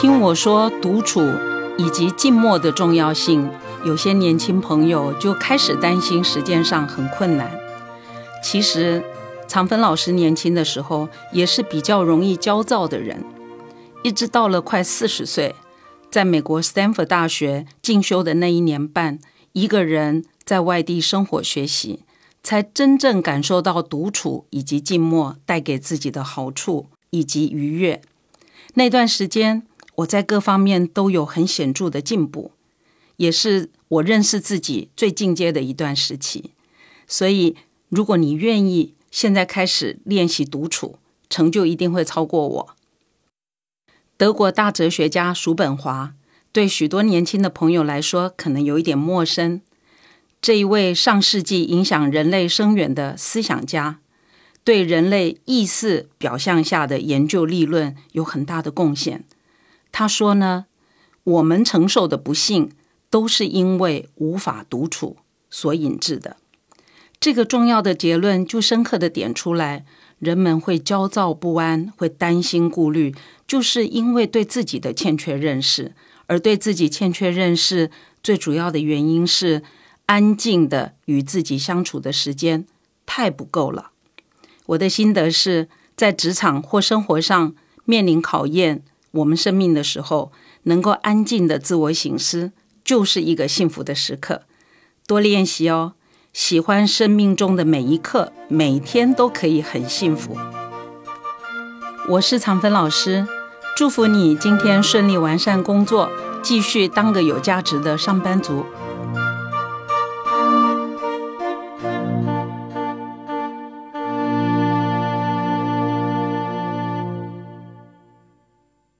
听我说独处以及静默的重要性，有些年轻朋友就开始担心时间上很困难。其实，常芬老师年轻的时候也是比较容易焦躁的人，一直到了快四十岁，在美国斯坦福大学进修的那一年半，一个人在外地生活学习，才真正感受到独处以及静默带给自己的好处以及愉悦。那段时间，我在各方面都有很显著的进步，也是我认识自己最进阶的一段时期。所以，如果你愿意，现在开始练习独处，成就一定会超过我。德国大哲学家叔本华，对许多年轻的朋友来说可能有一点陌生。这一位上世纪影响人类深远的思想家，对人类意识表象下的研究理论有很大的贡献。他说呢，我们承受的不幸，都是因为无法独处所引致的。这个重要的结论就深刻的点出来，人们会焦躁不安，会担心顾虑，就是因为对自己的欠缺认识。而对自己欠缺认识，最主要的原因是安静的与自己相处的时间太不够了。我的心得是在职场或生活上面临考验。我们生命的时候，能够安静的自我醒思，就是一个幸福的时刻。多练习哦，喜欢生命中的每一刻，每天都可以很幸福。我是常芬老师，祝福你今天顺利完善工作，继续当个有价值的上班族。